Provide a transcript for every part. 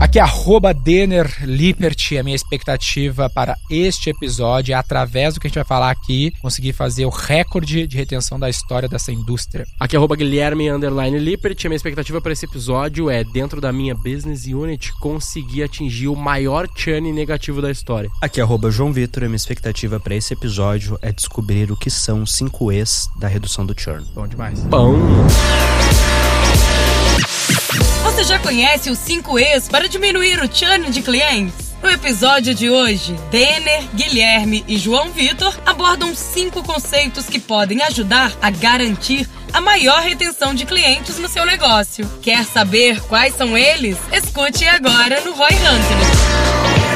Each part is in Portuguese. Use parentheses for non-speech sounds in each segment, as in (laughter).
Aqui é arroba Denner Lippert, a minha expectativa para este episódio é, através do que a gente vai falar aqui, conseguir fazer o recorde de retenção da história dessa indústria. Aqui é arroba Guilherme Underline Lippert, a minha expectativa para esse episódio é, dentro da minha Business Unit, conseguir atingir o maior churn negativo da história. Aqui é arroba João Vitor, a minha expectativa para esse episódio é descobrir o que são 5 E's da redução do churn. Bom demais. Pão. Você já conhece os 5 E's para diminuir o churn de clientes? No episódio de hoje, Denner, Guilherme e João Vitor abordam cinco conceitos que podem ajudar a garantir a maior retenção de clientes no seu negócio. Quer saber quais são eles? Escute agora no Roy Hunter.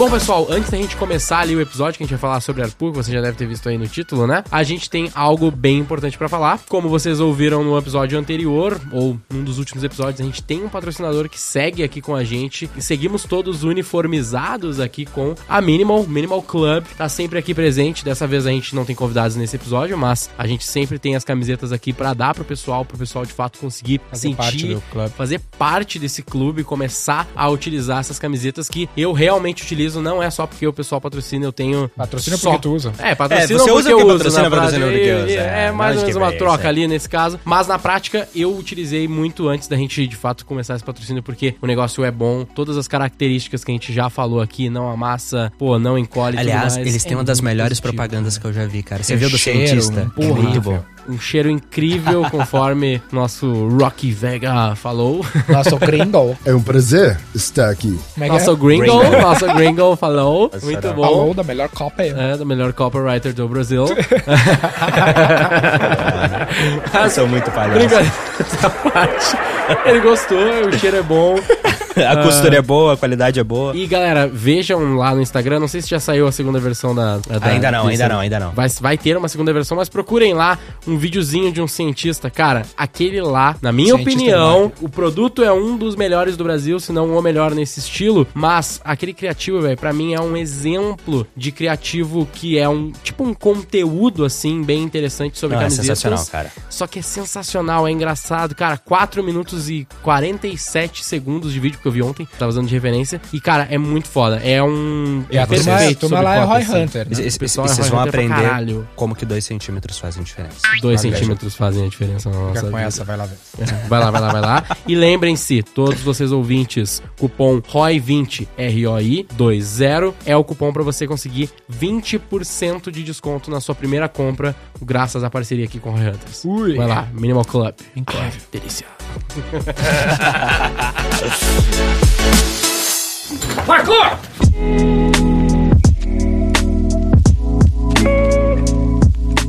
Bom, pessoal, antes da gente começar ali o episódio que a gente vai falar sobre ARPU, que você já deve ter visto aí no título, né? A gente tem algo bem importante para falar. Como vocês ouviram no episódio anterior, ou num dos últimos episódios, a gente tem um patrocinador que segue aqui com a gente. E seguimos todos uniformizados aqui com a Minimal, Minimal Club. Tá sempre aqui presente. Dessa vez a gente não tem convidados nesse episódio, mas a gente sempre tem as camisetas aqui para dar pro pessoal, pro pessoal de fato conseguir Fazer sentir, parte do clube. fazer parte desse clube, começar a utilizar essas camisetas que eu realmente utilizo, não é só porque o pessoal patrocina, eu tenho. Patrocina só- porque tu usa. É, patrocina É, você porque usa eu uso, patrocina, na patrocina prática. porque usa, é, É mais ou menos uma troca ali nesse caso. Mas na prática, eu utilizei muito antes da gente de fato começar esse patrocínio, porque o negócio é bom, todas as características que a gente já falou aqui, não amassa, pô, não encolhe. tudo Aliás, mais, eles é têm uma das muito melhores positivo, propagandas cara. que eu já vi, cara. Você Tem viu do cheiro, cientista? um É muito porra. bom. Um cheiro incrível, (laughs) conforme nosso Rocky Vega falou. Nossa, o (laughs) gringo. É um prazer estar aqui. Como é que Nosso é? Gringo. nosso gringo falou. Muito Será? bom. Falou da melhor copa aí. É, do melhor copywriter do Brasil. (laughs) Eu sou muito palhaço. (laughs) Essa parte. Ele gostou, o cheiro é bom. A costura é boa, a qualidade é boa. E galera, vejam lá no Instagram. Não sei se já saiu a segunda versão da. da- Ainda não, ainda não, ainda não. Vai, vai ter uma segunda versão, mas procurem lá um videozinho de um cientista. Cara, aquele lá, na minha Cientista opinião, o produto é um dos melhores do Brasil, se não o melhor nesse estilo. Mas aquele criativo, velho, pra mim é um exemplo de criativo que é um tipo um conteúdo assim bem interessante sobre Não, é camisetas. sensacional, cara. Só que é sensacional, é engraçado. Cara, 4 minutos e 47 segundos de vídeo que eu vi ontem, tava usando de referência. E, cara, é muito foda. É um. E a é turma, a perfeito turma lá é Roy assim. Hunter. né? E- pessoal é Vocês vão aprender como que dois centímetros fazem diferença. 2 Olha, centímetros fazem a diferença na nossa Fica com vida. essa, vai lá ver. (laughs) Vai lá, vai lá, vai lá. E lembrem-se, todos vocês ouvintes, cupom ROI20, R-O-I 20 é o cupom pra você conseguir 20% de desconto na sua primeira compra, graças à parceria aqui com o Roy Hunters. Ui. Vai lá, Minimal Club. Incrível. Ai, delícia. Marcou!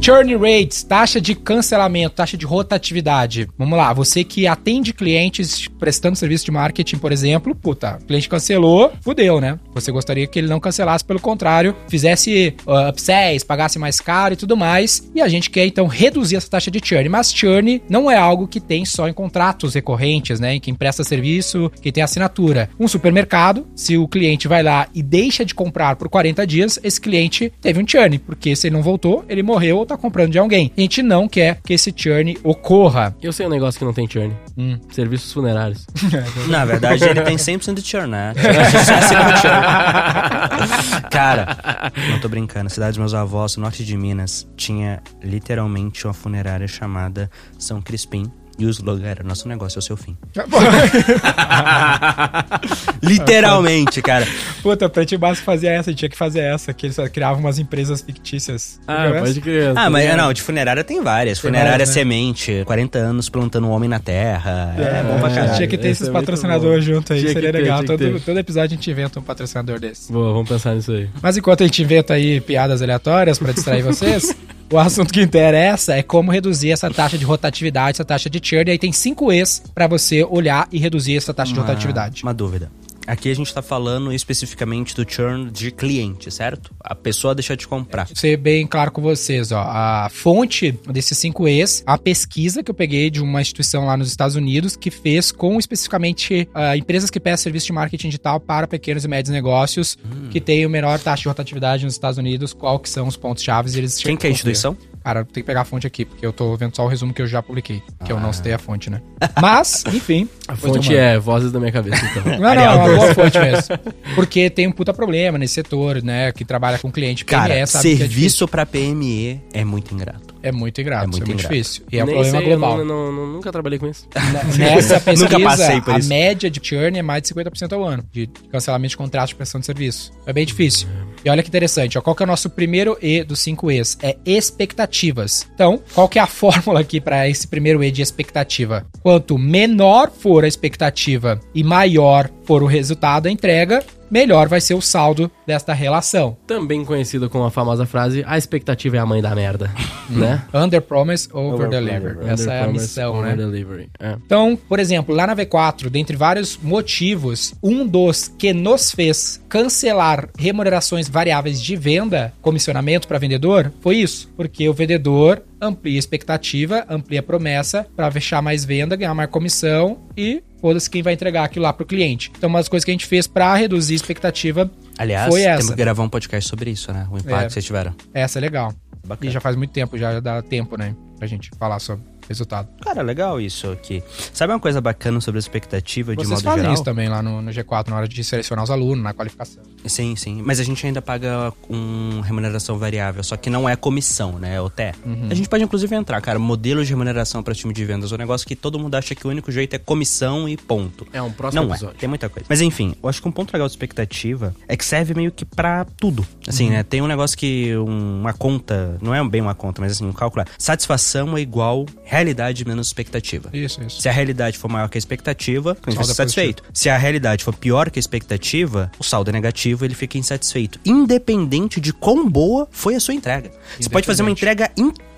Churn rates, taxa de cancelamento, taxa de rotatividade. Vamos lá, você que atende clientes prestando serviço de marketing, por exemplo, puta, o cliente cancelou, fudeu, né? Você gostaria que ele não cancelasse, pelo contrário, fizesse uh, upsells, pagasse mais caro e tudo mais. E a gente quer então reduzir essa taxa de churn, mas churn não é algo que tem só em contratos recorrentes, né? Em quem presta serviço, quem tem assinatura. Um supermercado, se o cliente vai lá e deixa de comprar por 40 dias, esse cliente teve um churn, porque se ele não voltou, ele morreu ou tá comprando de alguém. A gente não quer que esse churn ocorra. Eu sei um negócio que não tem churn. Hum. Serviços funerários. (laughs) Na verdade, ele tem 100% de churn, né? (laughs) Cara, não tô brincando. A cidade dos meus avós, no norte de Minas, tinha literalmente uma funerária chamada São Crispim. E o slogan era: Nosso negócio é o seu fim. (laughs) Literalmente, cara. Puta, pra gente básico fazia essa, a gente tinha que fazer essa, que eles criavam umas empresas fictícias. Ah, Lembra pode crer. Ah, mas não, de funerária tem várias. Tem funerária várias, né? Semente, 40 anos plantando um homem na terra. É, bom pra É, caralho. Tinha que ter Esse esses é patrocinadores junto aí, Tinha seria ter, legal. Todo, todo episódio a gente inventa um patrocinador desse. Boa, vamos pensar nisso aí. Mas enquanto a gente inventa aí piadas aleatórias pra distrair vocês, (laughs) o assunto que interessa é como reduzir essa taxa de rotatividade, essa taxa de churn. E aí tem cinco E's pra você olhar e reduzir essa taxa de Uma- rotatividade. Uma dúvida. Aqui a gente tá falando especificamente do churn de cliente, certo? A pessoa deixa de comprar. ser bem claro com vocês, ó. A fonte desses 5 E's, a pesquisa que eu peguei de uma instituição lá nos Estados Unidos que fez com especificamente ah, empresas que prestam serviço de marketing digital para pequenos e médios negócios que têm o menor taxa de rotatividade nos Estados Unidos, qual que são os pontos chaves eles Quem que é a instituição? Cara, tem que pegar a fonte aqui, porque eu tô vendo só o resumo que eu já publiquei, que eu não citei a fonte, né? Mas, (laughs) enfim. A fonte é vozes da minha cabeça, então. Não, não, é uma boa fonte mesmo. Porque tem um puta problema nesse setor, né? Que trabalha com cliente PME, Cara, sabe que é serviço pra PME é muito ingrato. É muito ingrato, É é muito muito, ingrato. difícil. E é um Nem problema sei, global. Eu não, não- não- nunca trabalhei com isso. (laughs) Nessa pesquisa, Nunca passei por a isso. média de churn é mais de 50% ao ano, de cancelamento de contrato de prestação de serviço. É bem difícil. E olha que interessante, ó, qual que é o nosso primeiro E dos 5 E's? É expectativas. Então, qual que é a (laughs) fórmula aqui para esse primeiro E de expectativa? Quanto menor for a expectativa e maior for o resultado, a entrega, melhor vai ser o saldo desta relação. Também conhecida com a famosa frase, a expectativa é a mãe da merda, (laughs) né? Under promise, over, deliver. Essa é a missão, né? over-delivery. É. Então, por exemplo, lá na V4, dentre vários motivos, um dos que nos fez cancelar remunerações variáveis de venda, comissionamento para vendedor, foi isso. Porque o vendedor amplia a expectativa, amplia a promessa para fechar mais venda, ganhar mais comissão e foda-se quem vai entregar aquilo lá pro cliente. Então, uma das coisas que a gente fez para reduzir a expectativa Aliás, foi temos essa. que gravar um podcast sobre isso, né? O impacto É. que vocês tiveram. Essa é legal. Bacana. E já faz muito tempo, já dá tempo, né? Pra gente falar sobre resultado. Cara, legal isso aqui. Sabe uma coisa bacana sobre a expectativa de Vocês modo fazem geral? isso também lá no, no G4, na hora de selecionar os alunos, na qualificação. Sim, sim. Mas a gente ainda paga um remuneração variável, só que não é comissão, né? É OTE. Uhum. A gente pode inclusive entrar, cara. Modelo de remuneração para time de vendas. É um negócio que todo mundo acha que o único jeito é comissão e ponto. É um próximo não episódio. é, tem muita coisa. Mas enfim, eu acho que um ponto legal de expectativa é que serve meio que pra tudo. Assim, Uhum. né? Tem um negócio que um- uma conta, não é bem uma conta, mas assim, um cálculo é satisfação é igual realidade menos expectativa. Isso, isso. Se a realidade for maior que a expectativa, o cliente ser é satisfeito. Se a realidade for pior que a expectativa, o saldo é negativo ele fica insatisfeito. Independente de quão boa foi a sua entrega. Você pode fazer uma entrega incrível.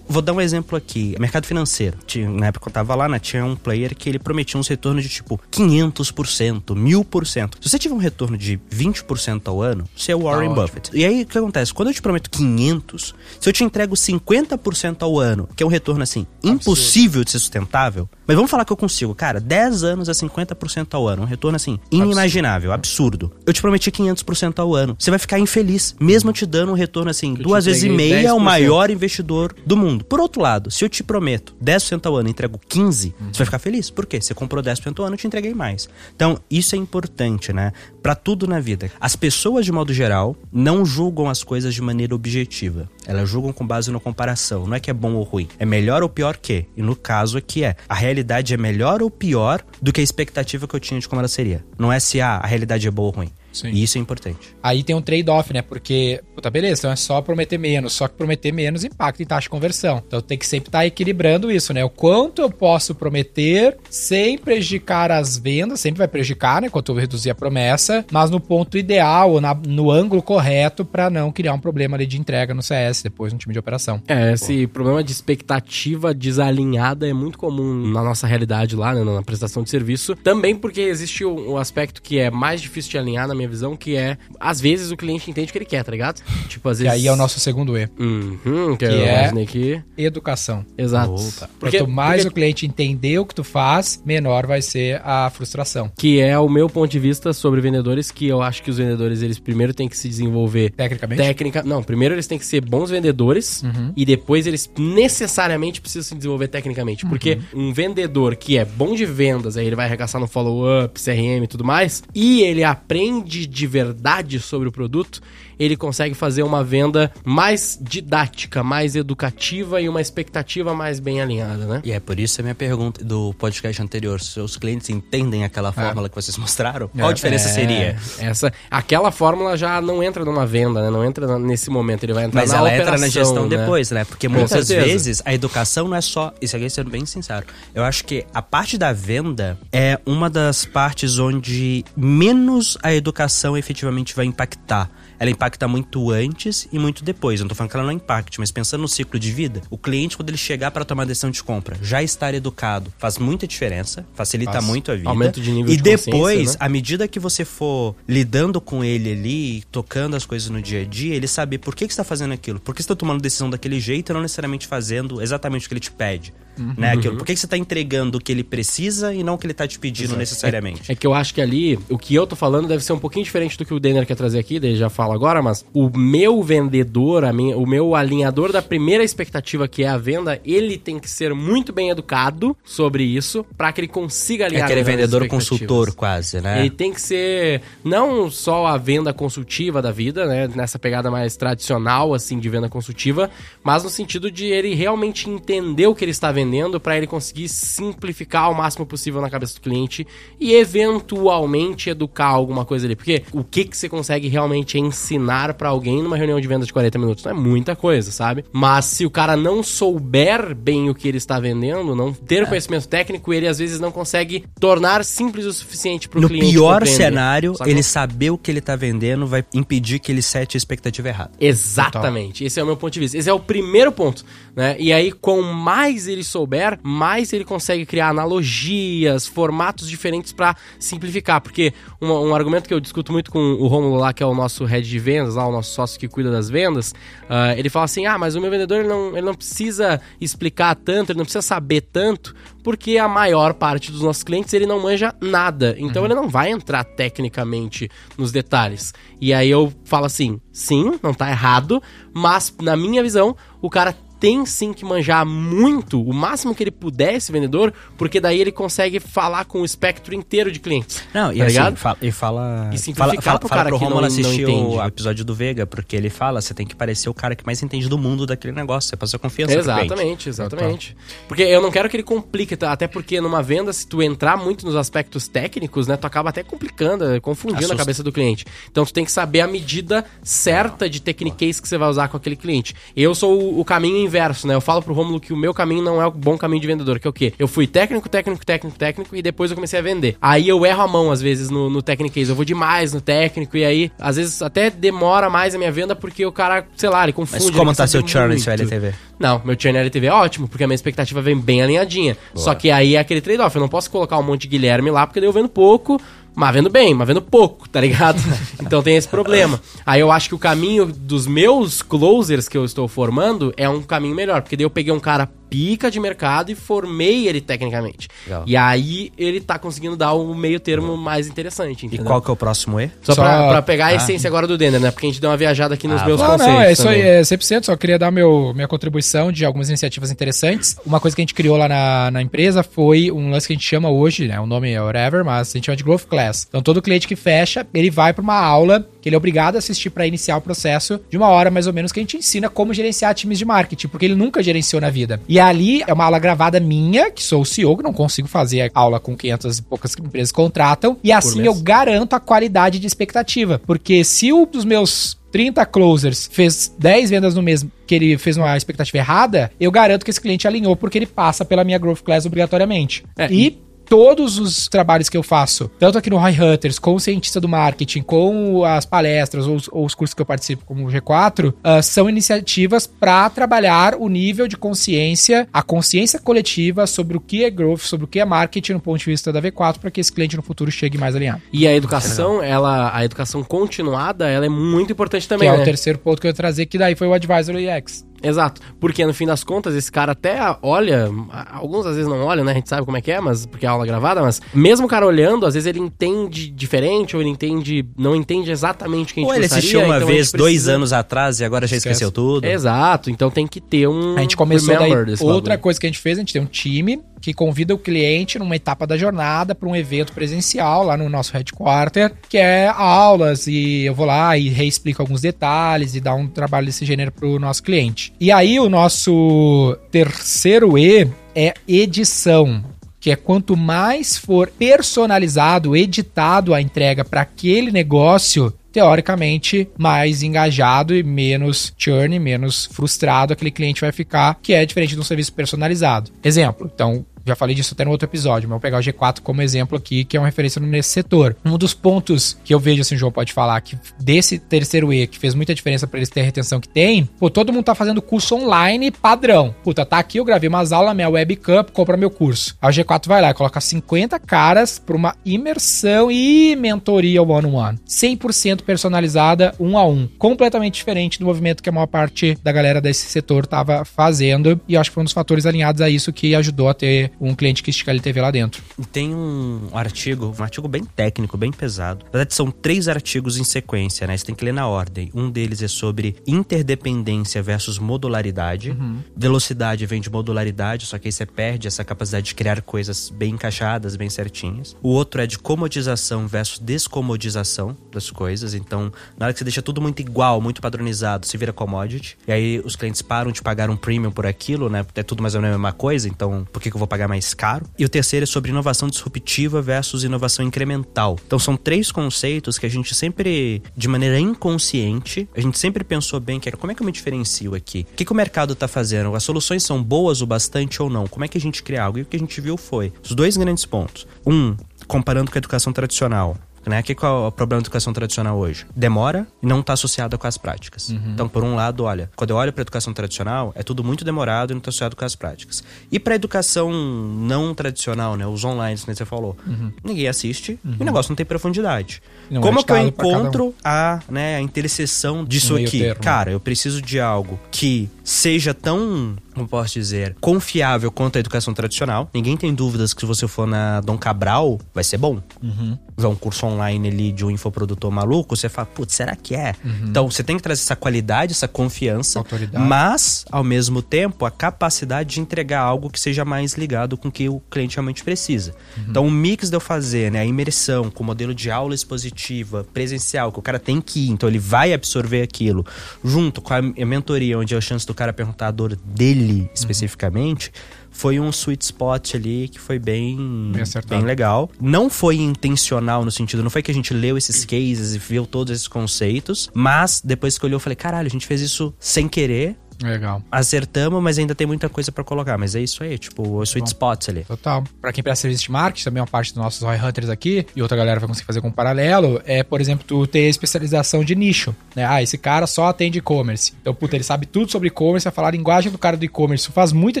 Vou dar um exemplo aqui. Mercado financeiro. Tinha, na época que eu tava lá, né, tinha um player que ele prometia uns retornos de tipo 500%, 1000%. Se você tiver um retorno de 20% ao ano, você é o Warren ótimo. Buffett. E aí, o que acontece? Quando eu te prometo 500, se eu te entrego 50% ao ano, que é um retorno assim, impossível de ser sustentável, mas vamos falar que eu consigo, cara, 10 anos a 50% ao ano, um retorno assim, inimaginável, absurdo. Eu te prometi 500% ao ano. Você vai ficar infeliz, mesmo eu te dando um retorno assim, te duas vezes e meia, é o 10%. maior investidor do mundo. Por outro lado, se eu te prometo 10% ao ano e entrego 15, você vai ficar feliz. Por quê? Você comprou 10% ao ano, eu te entreguei mais. Então, isso é importante, né? Pra tudo na vida. As pessoas, de modo geral, não julgam as coisas de maneira objetiva. Elas julgam com base na comparação. Não é que é bom ou ruim. É melhor ou pior que. E no caso aqui é. A realidade é melhor ou pior do que a expectativa que eu tinha de como ela seria. Não é se ah, a realidade é boa ou ruim. Sim. E isso é importante. Aí tem um trade-off, né? Porque, puta, beleza, então é só prometer menos. Só que prometer menos impacta em taxa de conversão. Então tem que sempre estar equilibrando isso, né? O quanto eu posso prometer sem prejudicar as vendas, sempre vai prejudicar, né? Quanto eu reduzir a promessa, mas no ponto ideal, ou na- no ângulo correto, pra não criar um problema ali de entrega no CS, depois no time de operação. É, esse problema de expectativa desalinhada é muito comum na nossa realidade lá, né, na prestação de serviço. Também porque existe um, um aspecto que é mais difícil de alinhar, na minha visão, que é, às vezes, o cliente entende o que ele quer, tá ligado? Tipo, às E vezes... aí é o nosso segundo E. Uhum, que, Que é- aqui. Educação. Exato. Opa. Porque, Quanto mais porque- o cliente entender o que tu faz, menor vai ser a frustração. que é o meu ponto de vista sobre vendedores, que eu acho que os vendedores, eles primeiro têm que se desenvolver Tecnicamente? técnica. Não, primeiro eles têm que ser bons vendedores e depois eles necessariamente precisam se desenvolver tecnicamente. Porque um vendedor que é bom de vendas, aí ele vai arregaçar no follow-up, CRM e tudo mais, e ele aprende de verdade sobre o produto, ele consegue fazer uma venda mais didática, mais educativa e uma expectativa mais bem alinhada, né? E é por isso a minha pergunta do podcast anterior. Se os clientes entendem aquela fórmula que vocês mostraram, qual a diferença É, seria? Essa, aquela fórmula já não entra numa venda, né? Não entra nesse momento, ele vai entrar Mas na ela operação, entra na gestão né? depois, né? Porque Com muitas certeza. vezes a educação não é só. Isso aqui sendo bem sincero. Eu acho que a parte da venda é uma das partes onde menos a educação efetivamente vai impactar? Ela impacta muito antes e muito depois. Eu não tô falando que ela não impacte, mas pensando no ciclo de vida, o cliente, quando ele chegar para tomar a decisão de compra, já estar educado faz muita diferença, facilita Faz. muito a vida. Aumento de nível e de depois, né? à medida que você for lidando com ele ali, tocando as coisas no dia a dia, ele saber por que, que você está fazendo aquilo, por que você está tomando decisão daquele jeito e não necessariamente fazendo exatamente o que ele te pede. Uhum. Né? Aquilo, por que, que você está entregando o que ele precisa e não o que ele está te pedindo necessariamente? É que eu acho que ali, o que eu tô falando deve ser um pouquinho diferente do que o Denner quer trazer aqui, daí já fala agora, mas o meu vendedor, a minha, o meu alinhador da primeira expectativa que é a venda, ele tem que ser muito bem educado sobre isso para que ele consiga É alinhar aquele com as vendedor consultor, quase, né? Ele tem que ser não só a venda consultiva da vida, né, nessa pegada mais tradicional assim de venda consultiva, mas no sentido de ele realmente entender o que ele está vendendo para ele conseguir simplificar ao máximo possível na cabeça do cliente e eventualmente educar alguma coisa ali, porque o que que você consegue realmente ensinar para alguém numa reunião de venda de 40 minutos não é muita coisa, sabe? Mas se o cara não souber bem o que ele está vendendo, não ter É. conhecimento técnico, ele às vezes não consegue tornar simples o suficiente para o No cliente pior compreender. cenário, Sacou? ele saber o que ele tá vendendo vai impedir que ele sete a expectativa errada. Exatamente. Esse é o meu ponto de vista. Esse é o primeiro ponto, né? E aí, com mais ele souber, mais ele consegue criar analogias, formatos diferentes pra simplificar. Porque um, um argumento que eu discuto muito com o Romulo lá, que é o nosso head de vendas, lá o nosso sócio que cuida das vendas, ah, ele fala assim: ah, mas o meu vendedor ele não, ele não precisa explicar tanto, ele não precisa saber tanto, porque a maior parte dos nossos clientes ele não manja nada. Então ele não vai entrar tecnicamente nos detalhes. E aí eu falo assim: sim, não tá errado, mas na minha visão, o cara tem sim que manjar muito, o máximo que ele puder esse vendedor, porque daí ele consegue falar com o espectro inteiro de clientes. Não, e tá assim, ligado? fala, e fala. E simplificar fala, fala, pro fala cara pro que Romulo não- assistir entende. o episódio do Vega, porque ele fala: você tem que parecer o cara que mais entende do mundo daquele negócio. Você passa confiança. Exatamente, exatamente. Porque eu não quero que ele complique, tá? até porque numa venda, se tu entrar muito nos aspectos técnicos, né, tu acaba até complicando, eh, confundindo Assusta. a cabeça do cliente. Então tu tem que saber a medida certa de techniques que você vai usar com aquele cliente. Eu sou o, o caminho inverso, né? Eu falo pro Romulo que o meu caminho não é o bom caminho de vendedor, que é o quê? Eu fui técnico, técnico, técnico, técnico e depois eu comecei a vender. Aí eu erro a mão às vezes no, no techniques, eu vou demais no técnico e aí às vezes até demora mais a minha venda porque o cara, sei lá, ele confunde. Mas como tá seu churn muito. LTV? Não, meu churn LTV é ótimo, porque a minha expectativa vem bem alinhadinha. Só que aí é aquele trade-off. Eu não posso colocar um monte de Guilherme lá, porque daí eu vendo pouco, mas vendo bem, mas vendo pouco, tá ligado? (laughs) então tem esse problema. Aí eu acho que o caminho dos meus closers que eu estou formando é um caminho melhor, porque daí eu peguei um cara pica de mercado e formei ele tecnicamente. Legal. E aí ele tá conseguindo dar o meio termo mais interessante, E entendeu? qual que é o próximo E? Só, Só- Pra, pra pegar a Ah. essência agora do Denner, né? Porque a gente deu uma viajada aqui nos Ah, meus Não, conceitos. não, é isso aí, é 100%. Só queria dar meu, minha contribuição de algumas iniciativas interessantes. Uma coisa que a gente criou lá na, na empresa foi um lance que a gente chama hoje, né? O nome é whatever, mas a gente chama de Growth Class. Então, todo cliente que fecha, ele vai para uma aula que ele é obrigado a assistir para iniciar o processo de uma hora mais ou menos que a gente ensina como gerenciar times de marketing, porque ele nunca gerenciou na vida. E ali é uma aula gravada minha, que sou o CEO, que não consigo fazer aula com 500 e poucas empresas contratam, e assim eu garanto a qualidade de expectativa, porque se um dos meus 30 closers fez 10 vendas no mês que ele fez uma expectativa errada, eu garanto que esse cliente alinhou porque ele passa pela minha Growth Class obrigatoriamente. É, e todos os trabalhos que eu faço, tanto aqui no Roy Hunters, com o cientista do marketing, com as palestras ou os, ou os cursos que eu participo, como o G4, ah, são iniciativas para trabalhar o nível de consciência, a consciência coletiva sobre o que é growth, sobre o que é marketing no ponto de vista da V4, para que esse cliente no futuro chegue mais alinhado. E a educação, ela, a educação continuada, ela é muito importante também, que é né? o terceiro ponto que eu ia trazer, que daí foi o Advisor UX. Exato. Porque no fim das contas, esse cara até olha, alguns às vezes não olham, né? A gente sabe como é que é, mas porque é aula gravada, mas mesmo o cara olhando, às vezes ele entende diferente, ou ele entende, não entende exatamente o que a gente Ou ele gostaria, assistiu uma então vez, gente dois precisa- anos atrás e agora já Esquece. esqueceu tudo? Exato, então tem que ter um A gente começou daí, outra bagulho. coisa que a gente fez, a gente tem um time que convida o cliente numa etapa da jornada para um evento presencial lá no nosso headquarter, que é aulas e eu vou lá e reexplico alguns detalhes e dar um trabalho desse gênero pro nosso cliente. E aí o nosso terceiro E é edição. Que é quanto mais for personalizado, editado a entrega para aquele negócio, teoricamente, mais engajado e menos churn, menos frustrado aquele cliente vai ficar, que é diferente de um serviço personalizado. Exemplo, então, Já falei disso até no outro episódio, mas vou pegar o G4 como exemplo aqui, que é uma referência nesse setor. Um dos pontos que eu vejo, assim, o João pode falar, que desse terceiro E, que fez muita diferença para eles terem a retenção que tem, pô, todo mundo tá fazendo curso online padrão. Puta, tá aqui, eu gravei umas aulas, minha webcam, compra meu curso. Aí o G4 vai lá e coloca 50 caras pra uma imersão e mentoria one-on-one. 100% personalizada, um a um. Completamente diferente do movimento que a maior parte da galera desse setor tava fazendo. E acho que foi um dos fatores alinhados a isso que ajudou a ter um cliente que estica LTV lá dentro. Tem um artigo, um artigo bem técnico, bem pesado. Na verdade, são três artigos em sequência, né? Você tem que ler na ordem. Um deles é sobre interdependência versus modularidade. Velocidade vem de modularidade, só que aí você perde essa capacidade de criar coisas bem encaixadas, bem certinhas. O outro é de comodização versus descomodização das coisas. Então, na hora que você deixa tudo muito igual, muito padronizado, se vira commodity. E aí os clientes param de pagar um premium por aquilo, né? É tudo mais ou menos a mesma coisa, então por que, que eu vou pagar mais caro? E o terceiro é sobre inovação disruptiva versus inovação incremental. Então são três conceitos que a gente sempre, de maneira inconsciente, a gente sempre pensou bem que como é que eu me diferencio aqui? O que, que o mercado tá fazendo? As soluções são boas o bastante ou não? Como é que a gente cria algo? E o que a gente viu foi os dois grandes pontos. Um, comparando com a educação tradicional. Né? Que qual é o problema da educação tradicional hoje? Demora e não está associado com as práticas. Então, por um lado, olha, quando eu olho para a educação tradicional, é tudo muito demorado e não está associado com as práticas. E para a educação não tradicional, né? Os online, que você falou, ninguém assiste e o negócio não tem profundidade. Não é Como é que eu cada um. encontro a, né, a interseção disso aqui? termo. Cara, eu preciso de algo que seja tão, como posso dizer, confiável quanto a educação tradicional. Ninguém tem dúvidas que se você for na Dom Cabral, vai ser bom. Uhum. Um curso online ali de um infoprodutor maluco, você fala, putz, será que é? Então, você tem que trazer essa qualidade, essa confiança, Autoridade. mas, ao mesmo tempo, a capacidade de entregar algo que seja mais ligado com o que o cliente realmente precisa. Então, o mix de eu fazer, né, a imersão com o modelo de aula expositiva, presencial, que o cara tem que ir, então ele vai absorver aquilo, junto com a mentoria, onde é a chance do cara perguntar a dor dele especificamente, foi um sweet spot ali que foi bem, Bem acertado. bem legal. Não foi intencional no sentido, não foi que a gente leu esses cases e viu todos esses conceitos, mas depois que olhou, eu falei, caralho, a gente fez isso sem querer. Legal. Acertamos, mas ainda tem muita coisa pra colocar. Mas é isso aí, tipo, os sweet spots ali. Total. Pra quem presta serviço de marketing, também é uma parte dos nossos Roy Hunters aqui, e outra galera vai conseguir fazer com paralelo, é, por exemplo, tu ter especialização de nicho, né? Ah, esse cara só atende e-commerce. Então, puta, ele sabe tudo sobre e-commerce, vai falar a linguagem do cara do e-commerce. Isso faz muita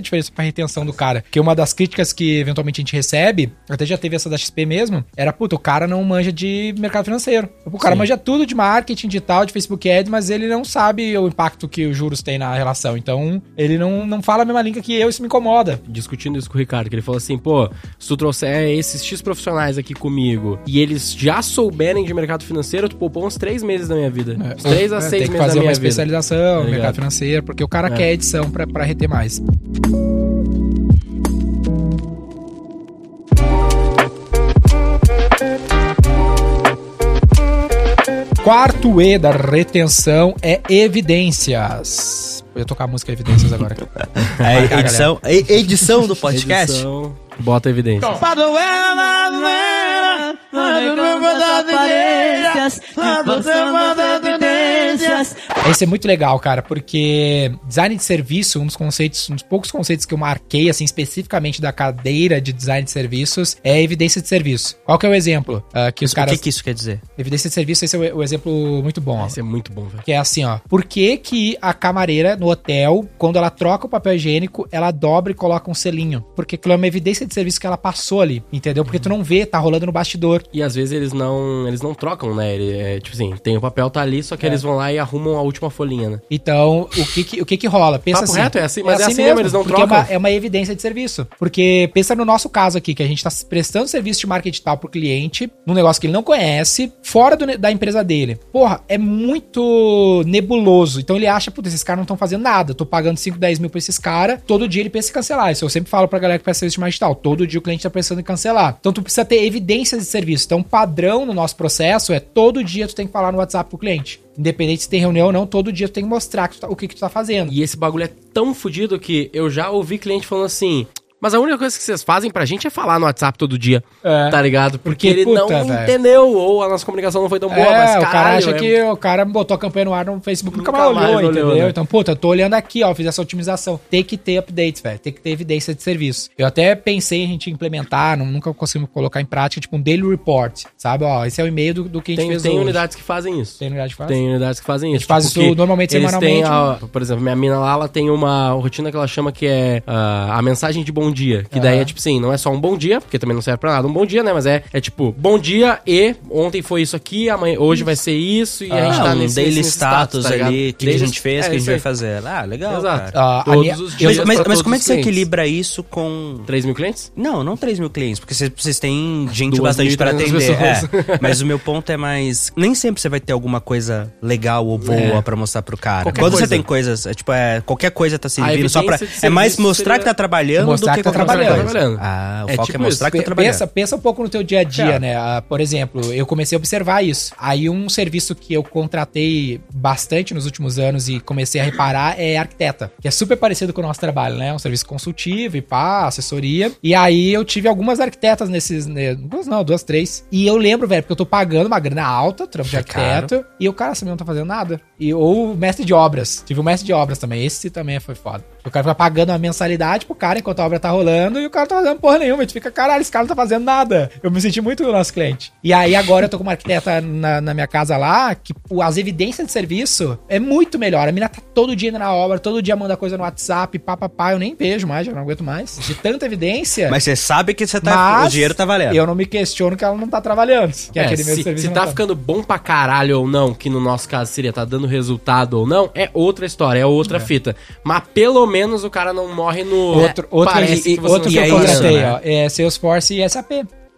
diferença pra retenção do cara. Porque uma das críticas que eventualmente a gente recebe, até já teve essa da XP mesmo, era, puta, o cara não manja de mercado financeiro. O cara manja tudo de marketing digital, de Facebook Ads, mas ele não sabe o impacto que os juros têm na relação. Então, ele não, não fala a mesma língua que eu, isso me incomoda. discutindo isso com o Ricardo, que ele falou assim, pô, se tu trouxer esses X profissionais aqui comigo e eles já souberem de mercado financeiro, tu poupou uns três meses da minha vida. Uns três a É, seis tem que meses fazer da minha uma vida. especialização Tá mercado financeiro, porque o cara É. quer edição pra reter mais. Quarto E da retenção é evidências. Eu ia tocar a música Evidências agora. (laughs) É, edição, e- edição do podcast. Edição, bota evidência. Esse é muito legal, cara, porque design de serviço, um dos conceitos, um dos poucos conceitos que eu marquei, assim, especificamente da cadeira de design de serviços, é evidência de serviço. Qual que é o exemplo? Ah, que os O caras... que, que isso quer dizer? Evidência de serviço, esse é o, o exemplo muito bom. ó. Esse é muito bom, velho. Que é assim, ó. Por que, que a camareira no hotel, quando ela troca o papel higiênico, ela dobra e coloca um selinho? Porque aquilo é uma evidência de serviço que ela passou ali, entendeu? Porque tu não vê, tá rolando no bastidor. E às vezes eles não, eles não trocam, né? Ele, é, tipo assim, tem o papel tá ali, só que É. eles vão lá e arrumam a última folhinha, né? Então, o que que, o que, que rola? Pensa Papo assim. reto, é assim, mas é assim mesmo, eles não trocam. É uma, é uma evidência de serviço. Porque pensa no nosso caso aqui, que a gente tá prestando serviço de marketing digital pro cliente, num negócio que ele não conhece, fora do da empresa dele. Porra, é muito nebuloso. Então ele acha, putz, esses caras não estão fazendo nada. Eu tô pagando 5, 10 mil pra esses caras. Todo dia ele pensa em cancelar. Isso eu sempre falo pra galera que presta serviço de marketing digital. Todo dia o cliente tá pensando em cancelar. Então tu precisa ter evidências de serviço. Então, padrão no nosso processo é todo dia tu tem que falar no WhatsApp pro cliente. Independente se tem reunião ou não, todo dia tu tem que mostrar que tu tá- o que, que tu tá fazendo. E esse bagulho é tão fodido que eu já ouvi cliente falando assim. Mas a única coisa que vocês fazem pra gente é falar no WhatsApp todo dia, É. tá ligado? Porque, Porque, ele não puta, velho. entendeu, ou a nossa comunicação não foi tão boa, é, mas o cara caralho, acha é- que o cara botou a campanha no ar no Facebook nunca, Nunca mais mais olhou, olhou, entendeu? né? Então, puta, eu tô olhando aqui, ó, fiz essa otimização. Tem que ter updates, velho. Tem que ter evidência de serviço. Eu até pensei em a gente implementar, não, nunca conseguimos colocar em prática, tipo um daily report, sabe? Ó, esse é o e-mail do, do que a gente Tem, fez tem hoje. unidades que fazem isso. Tem unidade que faz? Tem unidades que fazem isso. faz isso que normalmente eles têm semanalmente, a- por exemplo, minha mina lá, ela tem uma rotina que ela chama que é ah, a mensagem de bom dia. Que daí é tipo assim, não é só um bom dia, porque também não serve pra nada um bom dia, né? Mas é, é tipo, bom dia e ontem foi isso aqui, amanhã, hoje vai ser isso, e a gente Ah, tá um nesse, daily nesse status tá ligado? ali, o que, a gente fez, o é, que a gente vai fazer. Ah, legal, Exato. cara. Ah, Todos os Mas, dias mas- mas todos como é que você equilibra isso com 3 mil clientes? Não, não 3 mil clientes, porque vocês, têm gente 2.300 bastante pra atender. é. (laughs) Mas o meu ponto é mais. Nem sempre você vai ter alguma coisa legal ou boa É. pra mostrar pro cara. Qualquer Quando coisa. você tem coisas, é, tipo, é, qualquer coisa tá servindo só pra. É mais mostrar que tá trabalhando Mostrar do que tá qualquer outra trabalhando. Ah, o É foco tipo é mostrar isso. que tá trabalhando. Pensa, pensa um pouco no teu dia a dia, né? Ah, por exemplo, eu comecei a observar isso. Aí um serviço que eu contratei bastante nos últimos anos e comecei a reparar é arquiteta, que é super parecido com o nosso trabalho, né? Um serviço consultivo e pá, assessoria. E aí eu tive algumas arquitetas nesses, né? duas não, duas, três. E eu lembro, velho, porque eu tô pagando uma grana alta, trampo de É arquiteto, e o cara assim não tá fazendo nada. E, ou o mestre de obras. Tive o mestre de obras também, esse também foi foda. O cara fica pagando uma mensalidade pro cara enquanto a obra tá rolando e o cara tá fazendo porra nenhuma. E tu fica, caralho, esse cara não tá fazendo nada. Eu me senti muito o nosso cliente. E aí agora eu tô com uma arquiteta na, na minha casa lá, que pô, as evidências de serviço é muito melhor. A mina tá todo dia indo na obra, todo dia manda coisa no WhatsApp, papapá. Eu nem vejo mais, já não aguento mais. De tanta evidência. Mas você sabe que você tá. mas o dinheiro tá valendo. Eu não me questiono que ela não tá trabalhando. Que É, aquele mesmo se, serviço se não tá ficando bom pra caralho ou não, que no nosso caso seria tá dando resultado ou não, é outra história, é outra fita. Mas pelo menos o cara não morre no. Outro, outro, Parece e- que você outro não que eu é contratei, né? ó, é Salesforce e SAP.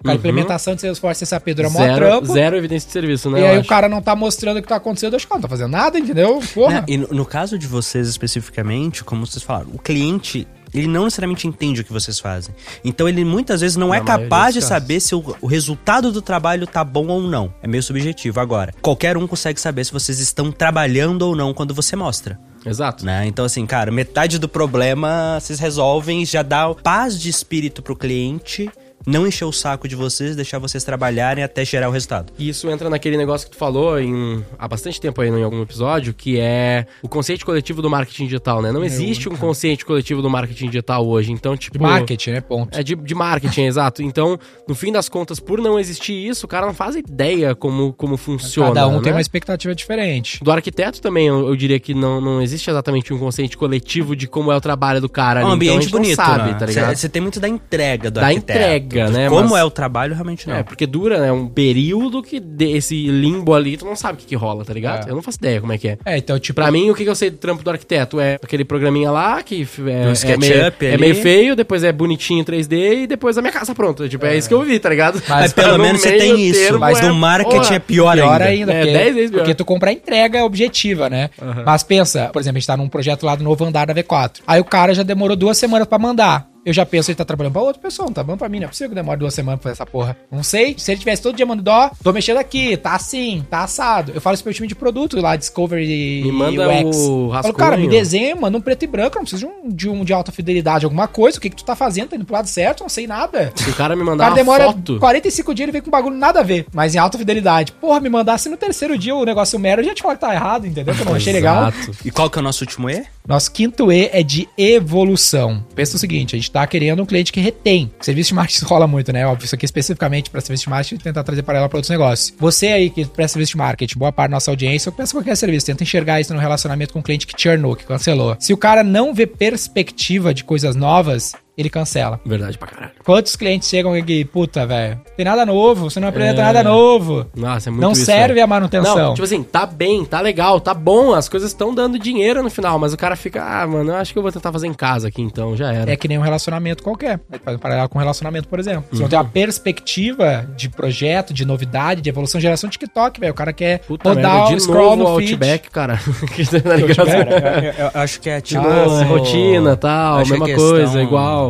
A implementação de Salesforce e SAP dura Zero, trampo. zero evidência de serviço, né? E eu aí o acho. cara não tá mostrando o que tá acontecendo, acho que não tá fazendo nada, entendeu? Porra. Né? E no, no caso de vocês especificamente, como vocês falaram, o cliente. Ele não necessariamente entende o que vocês fazem. Então ele muitas vezes não Na é capaz de casos. saber se o, o resultado do trabalho tá bom ou não. É meio subjetivo. Agora, qualquer um consegue saber se vocês estão trabalhando ou não quando você mostra. Exato. Né? Então, assim, cara, metade do problema vocês resolvem já dá paz de espírito pro cliente não encher o saco de vocês, deixar vocês trabalharem até gerar o resultado. E isso entra naquele negócio que tu falou em, há bastante tempo aí em algum episódio, que é o conceito coletivo do marketing digital, né? Não existe um conceito coletivo do marketing digital hoje. Então, tipo. De marketing, né? Ponto. É de, de marketing, (laughs) exato. Então, no fim das contas, por não existir isso, o cara não faz ideia como, como funciona. Cada um tem né? uma expectativa diferente. Do arquiteto também, eu, eu diria que não, não existe exatamente um conceito coletivo de como é o trabalho do cara É ali. um ambiente então, a gente bonito, sabe, né? tá ligado? Você tem muito da entrega do Da arquiteto. entrega, né? Como Mas- é o trabalho, realmente não. É, porque dura, né? Um período que desse limbo ali, tu não sabe o que, que rola, tá ligado? É. Eu não faço ideia como é que é. É, então, tipo. Pra mim, o que, que eu sei do trampo do arquiteto? É aquele programinha lá que é, é, meio, é meio feio, depois é bonitinho em 3D e depois a minha casa pronta. Tipo, é, isso que eu vi, tá ligado? Mas (laughs) Tá pelo no menos você tem isso. Mas é, no marketing porra. é pior, Pior ainda. ainda, É, porque, 10 vezes pior. porque tu compra a entrega objetiva, né? Mas pensa, por exemplo, a gente tá num projeto lá do novo andar da V4. Aí o cara já demorou duas semanas pra mandar. Eu já penso, ele tá trabalhando pra outra pessoa, não tá bom pra mim, não é possível que demore duas semanas pra fazer essa porra. Não sei, se ele tivesse todo dia mandando, ó, tô mexendo aqui, tá assim, tá assado. Eu falo isso pro meu time de produto lá, Discovery Me manda UX. o Falo, rascunho. cara, me desenha, manda um preto e branco, eu não preciso de um, de um de alta fidelidade, alguma coisa, o que que tu tá fazendo, tá indo pro lado certo, não sei nada. Se o cara me O mandar cara uma demora foto... 45 dias, ele vem com um bagulho nada a ver, mas em alta fidelidade. Porra, me mandasse no terceiro dia o negócio mero, eu já te falo que tá errado, entendeu? Que eu não achei legal. Exato. E qual que é o nosso último E? Nosso quinto E é de evolução. Pensa o seguinte, a gente tá querendo um cliente que retém. Serviço de marketing (laughs) rola muito, né? Óbvio, isso aqui especificamente para serviço de marketing, tentar trazer para ela para outros negócios. Você aí que presta serviço de marketing, boa parte da nossa audiência, ou pensa qualquer serviço, tenta enxergar isso no relacionamento com um cliente que churnou, que cancelou. Se o cara não vê perspectiva de coisas novas, ele cancela. Verdade pra caralho. Quantos clientes chegam aqui, puta, velho, tem nada novo, você não apresenta É. nada novo. Nossa, é muito Não isso, serve velho. a manutenção. Não, tipo assim, tá bem, tá legal, tá bom, as coisas estão dando dinheiro no final, mas o cara fica, ah, mano, eu acho que eu vou tentar fazer em casa aqui então, já era. É que nem um relacionamento qualquer. Pode fazer um paralelo com um relacionamento, por exemplo. Você não Uhum. tem uma perspectiva de projeto, de novidade, de evolução, geração TikTok, velho. O cara quer Puta rodar merda, o de scroll novo no feed. Outback, cara. (laughs) Que tá ligado? Eu, eu acho que é tipo. Ah, rotina, tal, acho que mesma questão- coisa, igual.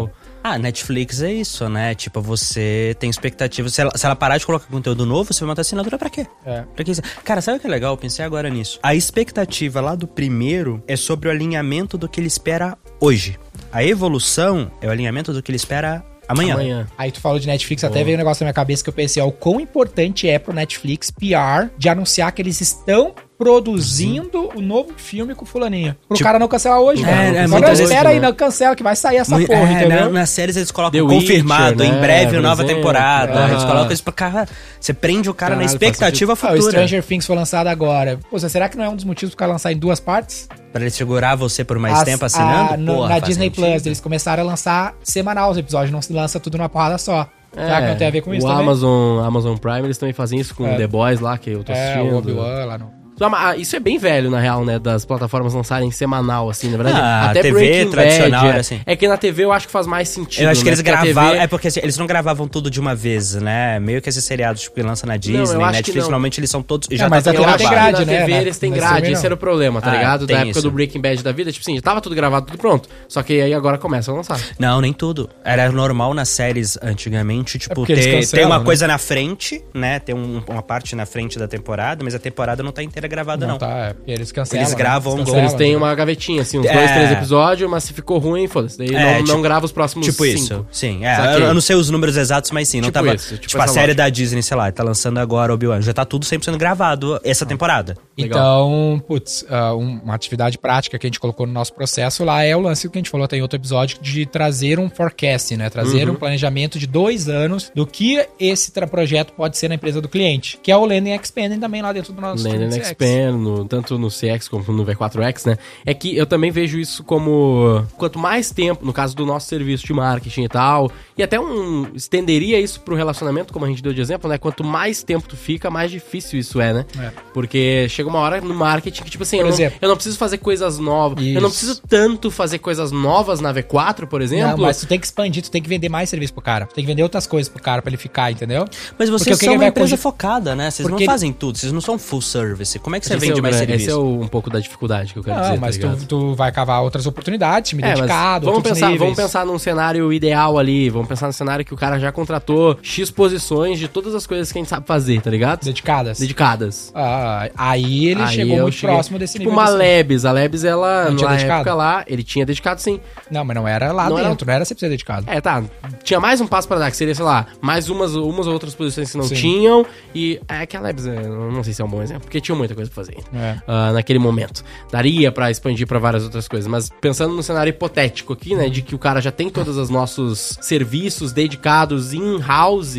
Ah, Netflix é isso, né? Tipo, você tem expectativa. Se ela, se ela parar de colocar conteúdo novo, você vai manter a assinatura pra quê? É. Pra que isso? Cara, sabe o que é legal? Eu pensei agora nisso. A expectativa lá do primeiro é sobre o alinhamento do que ele espera hoje. A evolução é o alinhamento do que ele espera amanhã. Amanhã. Aí tu falou de Netflix, até veio um negócio na minha cabeça que eu pensei, ó, o quão importante é pro Netflix PR de anunciar que eles estão produzindo o novo filme com o fulaninho. Pro Tipo- cara não cancelar hoje, É, né? é, espera aí, né? não cancela que vai sair essa Mui- porra, é, entendeu? na- nas séries eles colocam The confirmado, Witcher, em né, breve, nova temporada. É. Eles colocam isso pra cara. Você prende o cara Caralho, na faz expectativa Ah, o futura. Stranger Things foi lançado agora. Pô, será que não é um dos motivos pro cara lançar em duas partes? Pra ele segurar você por mais As- tempo assinando? a- no- Porra, na Disney sentido. Plus, eles começaram a lançar semanal os episódios, não se lança tudo numa porrada só. será que não tem a ver com É, o isso também? Amazon, Amazon Prime, eles também fazem isso com É. The Boys lá, que eu tô É, assistindo. o Obi-Wan lá no... Ah, Isso é bem velho, na real, né? Das plataformas lançarem semanal, assim, na verdade. Ah, até TV Breaking tradicional Bad, era é. assim. É que na TV eu acho que faz mais sentido. Eu acho que né? eles gravavam. TV É porque assim, eles não gravavam tudo de uma vez, né? Meio que esses seriados tipo, que lança na Disney, eu acho que Netflix, não. normalmente eles são todos. É, Já mas tá a tudo TV Eu tem grade, na né? TV Na- eles têm grade, esse não. era o problema, tá Ah, ligado? Da época isso. do Breaking Bad da vida, tipo assim, já tava tudo gravado, tudo pronto. Só que aí agora começa a lançar. Não, nem tudo. Era normal nas séries antigamente, tipo, porque eles ter, cancelam, ter uma né? coisa na frente, né? Ter um- uma parte na frente da temporada, mas a temporada não tá inteira gravada, não. Não, tá, é eles cancelam. Eles né? gravam um cancelam, Eles têm né? uma gavetinha, assim, uns É. dois, três episódios, mas se ficou ruim, foda-se. Daí É, não, tipo- não grava os próximos Tipo cinco. isso, sim. É, eu, eu não sei os números exatos, mas sim, não Tipo tava. isso, tipo tipo a série lógica. da Disney, sei lá, tá lançando agora Obi-Wan. Já tá tudo sempre sendo gravado essa temporada. Então, putz, ah, um- uma atividade prática que a gente colocou no nosso processo lá é o lance que a gente falou até em outro episódio, de trazer um forecast, né? Trazer Uhum. um planejamento de dois anos do que esse projeto pode ser na empresa do cliente, que é o Landing and Expanding também lá dentro do nosso Land and 3CX. Expand, no- tanto no CX como no V4X, né? É que eu também vejo isso como quanto mais tempo, no caso do nosso serviço de marketing e tal, e até um estenderia isso pro relacionamento, como a gente deu de exemplo, né? Quanto mais tempo tu fica, mais difícil isso é, né? É. Porque chega uma hora no marketing que, tipo assim, eu não, eu não preciso fazer coisas novas. Eu não Isso. preciso tanto fazer coisas novas na V4, por exemplo. Não, mas tu tem que expandir, tu tem que vender mais serviço pro cara. Tu tem que vender outras coisas pro cara pra ele ficar, entendeu? Mas Porque vocês o que são uma empresa fograda, né? Vocês Porque não fazem tudo, vocês não são full service. Como é que você esse vende é o mais serviço? Esse é o- um pouco da dificuldade que eu quero dizer, Não, tá mas tu, ligado? tu vai cavar outras oportunidades, time É, dedicado, vamos pensar, níveis. vamos pensar num cenário ideal ali. Vamos pensar num cenário que o cara já contratou X posições de todas as coisas que a gente sabe fazer, tá ligado? Dedicadas. Dedicadas. Ah, aí ele Aí chegou muito cheguei- próximo desse tipo nível. uma desse- Lebes. A Lebes, ela, Não tinha na dedicado? época lá, ele tinha dedicado sim. Não, mas não era lá Não era- dentro, não era 100% dedicado. É, tá. Tinha mais um passo pra dar, que seria, sei lá, mais umas, umas outras posições que não Sim. tinham. E é que a Lebes, eu não sei se é um bom exemplo, porque tinha muita coisa pra fazer É. ah, naquele momento. Daria pra expandir pra várias outras coisas, mas pensando no cenário hipotético aqui, né, de que o cara já tem todos os nossos serviços dedicados in-house,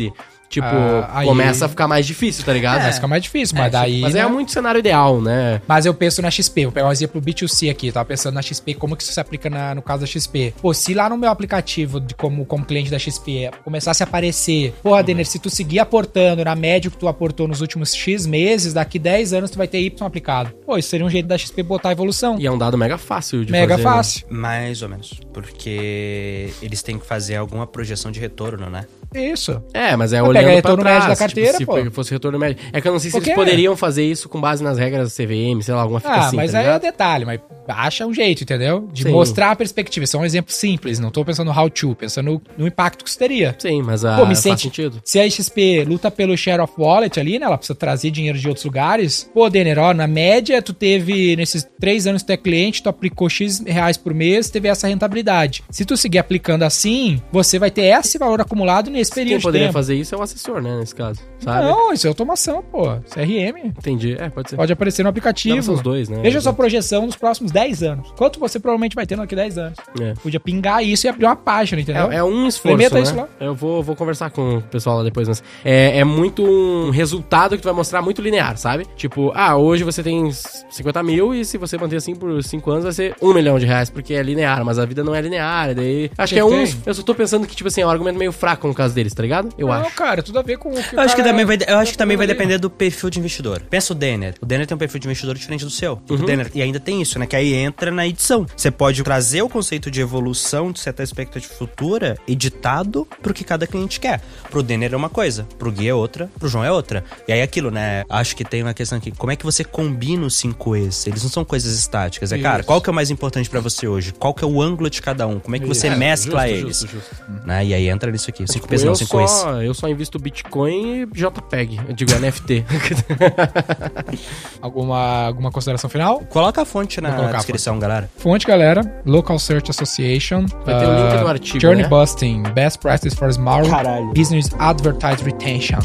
tipo, Ah, aí- começa a ficar mais difícil, tá ligado? Mas fica mais difícil, mas daí. Mas né? é muito cenário ideal, né? Mas eu penso na XP, vou pegar um exemplo B2C aqui, tava pensando na XP, como que isso se aplica na- no caso da XP. Pô, se lá no meu aplicativo, de como, como cliente da XP, começasse a aparecer, porra, Denner, se tu seguir aportando na média que tu aportou nos últimos X meses, daqui 10 anos tu vai ter Y aplicado. Pô, isso seria um jeito da XP botar a evolução. E é um dado mega fácil de Mega fazer, né? fácil. Mais ou menos. Porque eles têm que fazer alguma projeção de retorno, né? Isso. É, mas é Vai olhando pegar pra retorno trás. médio da carteira, tipo, pô. se fosse retorno médio. É que eu não sei se Porque- eles poderiam fazer isso com base nas regras da CVM, sei lá, alguma fita Ah, assim, mas tá aí é detalhe, mas acha um jeito, entendeu? De Sim. mostrar a perspectiva. Isso é um exemplo simples, não tô pensando no how to, pensando no impacto que isso teria. Sim, mas ah, Pô, me faz sente- sentido. Se a XP luta pelo share of wallet ali, né? Ela precisa trazer dinheiro de outros lugares. Pô, Denner, ó, na média, tu teve, nesses três anos que tu é cliente, tu aplicou X reais por mês, teve essa rentabilidade. Se tu seguir aplicando assim, você vai ter esse valor acumulado nesse Quem período de poderia fazer isso é o assessor, né, nesse caso, sabe? Não, isso é automação, pô. CRM. Entendi. É, pode ser. Pode aparecer no aplicativo. os dois, né? Veja sua projeção nos próximos 10 anos. Quanto você provavelmente vai ter daqui a 10 anos? É. Podia pingar isso e abrir uma página, entendeu? É, é um esforço, Experimenta né? isso lá. Eu vou, vou conversar com o pessoal lá depois, mas é, é muito um resultado que tu vai mostrar muito linear, sabe? Tipo, ah, hoje você tem 50 mil e se você manter assim por 5 anos vai ser 1 milhão de reais, porque é linear, mas a vida não é linear, e daí... Acho que é um... tem? Eu só tô pensando que, tipo assim, é um argumento meio fraco no caso deles, tá ligado? Eu não, acho. cara, tudo a ver com o que Eu acho que também vai, eu acho que também vai depender do perfil de investidor. Pensa o Denner. O Denner tem um perfil de investidor diferente do seu. Uhum. O Denner, e ainda tem isso, né? Que aí entra na edição. Você pode trazer o conceito de evolução de certa expectativa futura editado pro que cada cliente quer. Pro Denner é uma coisa, pro Gui é outra, pro João é outra. E aí aquilo, né? Acho que tem uma questão aqui. Como é que você combina os cinco E's? Eles não são coisas estáticas. É, cara, qual que é o mais importante pra você hoje? Qual que é o ângulo de cada um? Como é que você É, mescla justo, eles? justo, justo. Né? E aí entra nisso aqui. Cinco Tipo, P's eu, não, cinco E's. só, eu só invisto Bitcoin e JPEG. Eu digo NFT. (laughs) Alguma, alguma consideração final? Coloca a fonte na descrição, galera. Fonte, galera, Local Search Association. Vai ter o link ah, no artigo, Journey né? Busting, Best Practice for Small Caralho. Business Advertise Retention.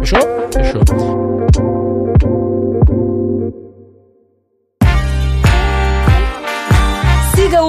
Fechou? Fechou.